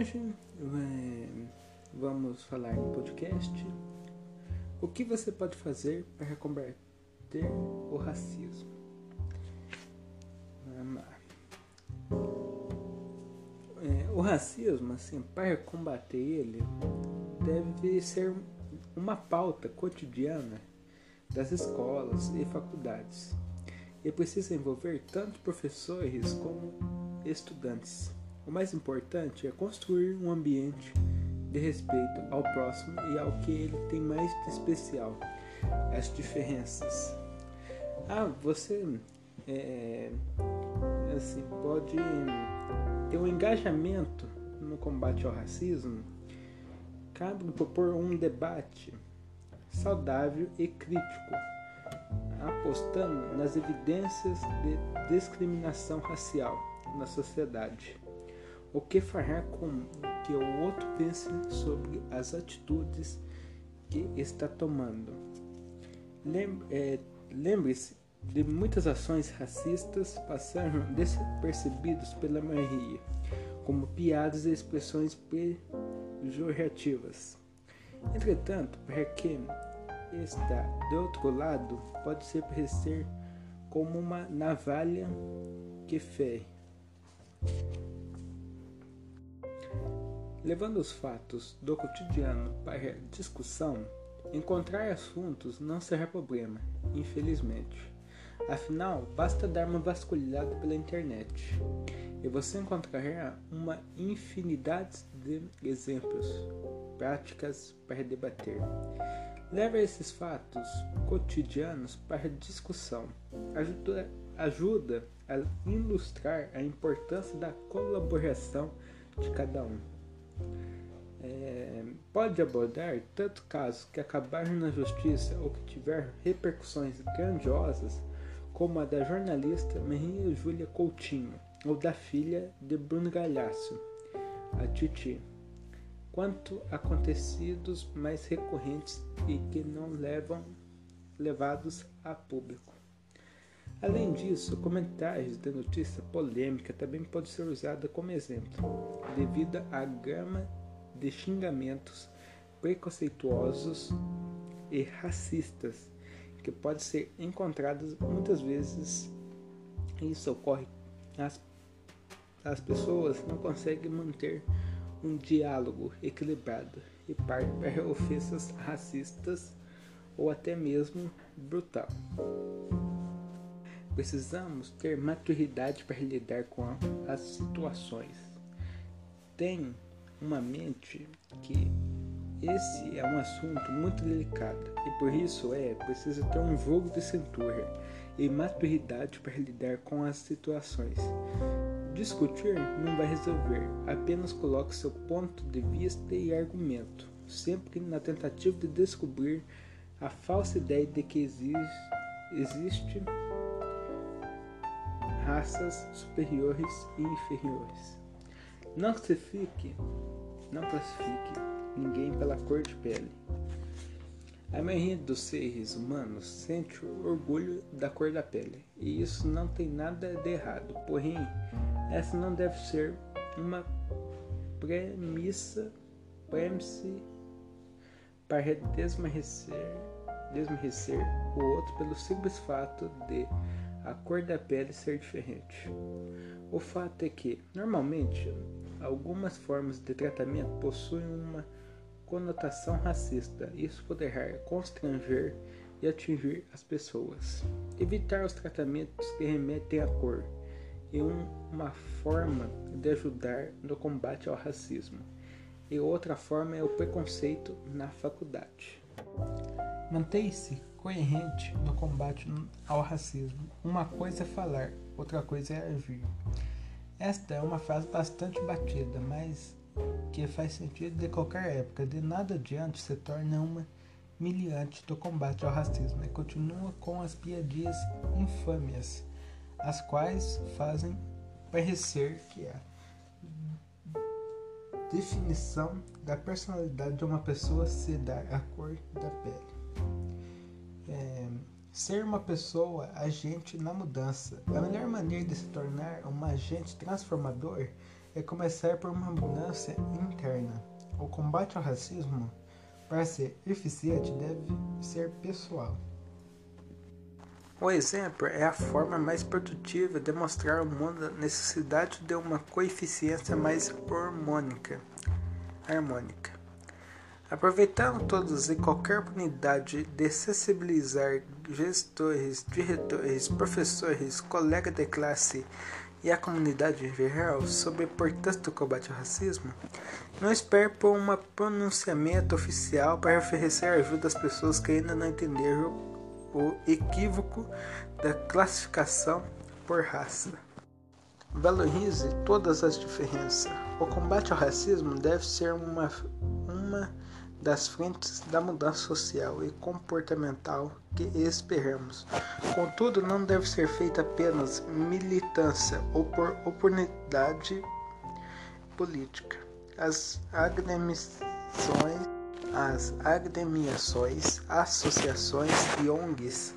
Hoje é, vamos falar no podcast o que você pode fazer para combater o racismo. É, o racismo, assim, para combater ele, deve ser uma pauta cotidiana das escolas e faculdades e precisa envolver tanto professores como estudantes. O mais importante é construir um ambiente de respeito ao próximo e ao que ele tem mais de especial, as diferenças. Ah, você é, assim, pode ter um engajamento no combate ao racismo, cabe propor um debate saudável e crítico, apostando nas evidências de discriminação racial na sociedade. O que fará com que o outro pense sobre as atitudes que está tomando? É, lembre-se de muitas ações racistas passaram despercebidos pela maioria, como piadas e expressões pejorativas. Entretanto, para quem está do outro lado, pode ser parecer como uma navalha que fere. Levando os fatos do cotidiano para discussão, encontrar assuntos não será problema, infelizmente. Afinal, basta dar uma vasculhada pela internet e você encontrará uma infinidade de exemplos, práticas para debater. Leve esses fatos cotidianos para discussão. Ajuda, ajuda a ilustrar a importância da colaboração de cada um é, pode abordar tanto casos que acabaram na justiça ou que tiveram repercussões grandiosas, como a da jornalista Maria Júlia Coutinho ou da filha de Bruno Galhaço, a Titi, quanto acontecidos mais recorrentes e que não levam levados a público. Além disso, comentários de notícia polêmica também pode ser usada como exemplo, devido à gama de xingamentos preconceituosos e racistas que pode ser encontrados muitas vezes. Isso ocorre as, as pessoas não conseguem manter um diálogo equilibrado e para ofensas racistas ou até mesmo brutal. Precisamos ter maturidade para lidar com as situações. Tem uma mente que esse é um assunto muito delicado e por isso é preciso ter um jogo de cintura e maturidade para lidar com as situações. Discutir não vai resolver, apenas coloque seu ponto de vista e argumento, sempre na tentativa de descobrir a falsa ideia de que existe, existe raças superiores e inferiores. Não classifique, não classifique ninguém pela cor de pele. A maioria dos seres humanos sente orgulho da cor da pele, e isso não tem nada de errado. Porém, essa não deve ser uma premissa, para desmerecer, desmerecer o outro pelo simples fato de a cor da pele ser diferente. O fato é que, normalmente, algumas formas de tratamento possuem uma conotação racista. Isso poderá constranger e atingir as pessoas. Evitar os tratamentos que remetem à cor é um, uma forma de ajudar no combate ao racismo. E outra forma é o preconceito na faculdade. Mantenha-se coerente no combate ao racismo. Uma coisa é falar, outra coisa é agir. Esta é uma frase bastante batida, mas que faz sentido de qualquer época. De nada adiante se torna uma miliante do combate ao racismo e continua com as piadinhas infâmias, as quais fazem parecer que a definição da personalidade de uma pessoa se dá à cor da pele. É, ser uma pessoa agente na mudança. A melhor maneira de se tornar um agente transformador é começar por uma mudança interna. O combate ao racismo, para ser eficiente, deve ser pessoal. O exemplo é a forma mais produtiva de mostrar ao mundo a necessidade de uma coeficiência mais harmônica. harmônica. Aproveitando todas e qualquer oportunidade de sensibilizar gestores, diretores, professores, colegas de classe e a comunidade em geral sobre a importância do combate ao racismo, não espere por um pronunciamento oficial para oferecer ajuda às pessoas que ainda não entenderam o equívoco da classificação por raça. Valorize todas as diferenças. O combate ao racismo deve ser uma, uma das frentes da mudança social e comportamental que esperamos. Contudo, não deve ser feita apenas militância ou por oportunidade política. As agremiações as agremiações, associações e ONGs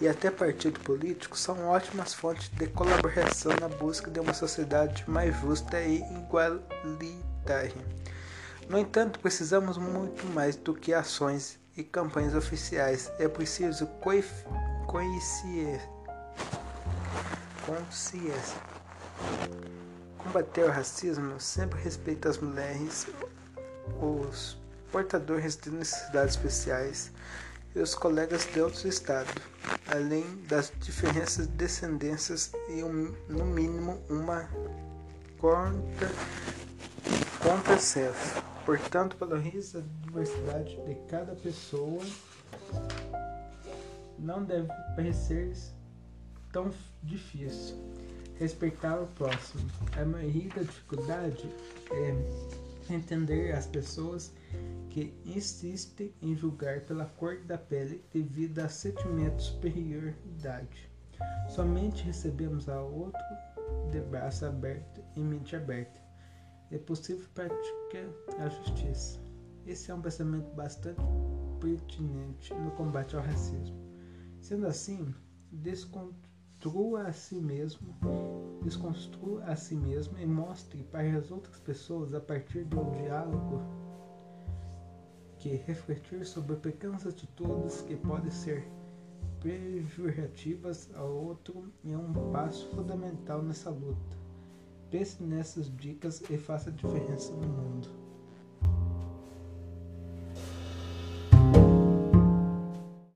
e até partidos políticos são ótimas fontes de colaboração na busca de uma sociedade mais justa e igualitária. No entanto, precisamos muito mais do que ações e campanhas oficiais. É preciso consciência. Combater o racismo sempre respeita as mulheres, os portadores de necessidades especiais e os colegas de outros estados, além das diferenças de descendências e, um, no mínimo, uma conta contrassenso. Portanto, valorize a diversidade de cada pessoa. Não deve parecer tão difícil respeitar o próximo. A maioria da dificuldade é entender as pessoas que insiste em julgar pela cor da pele devido a sentimento de superioridade. Somente recebemos a outro de braço aberto e mente aberta. É possível praticar a justiça. Esse é um pensamento bastante pertinente no combate ao racismo. Sendo assim, desconstrua a si mesmo, desconstrua a si mesmo e mostre para as outras pessoas a partir do diálogo que refletir sobre pequenas atitudes que podem ser pejorativas ao outro é um passo fundamental nessa luta. Pense nessas dicas e faça a diferença no mundo.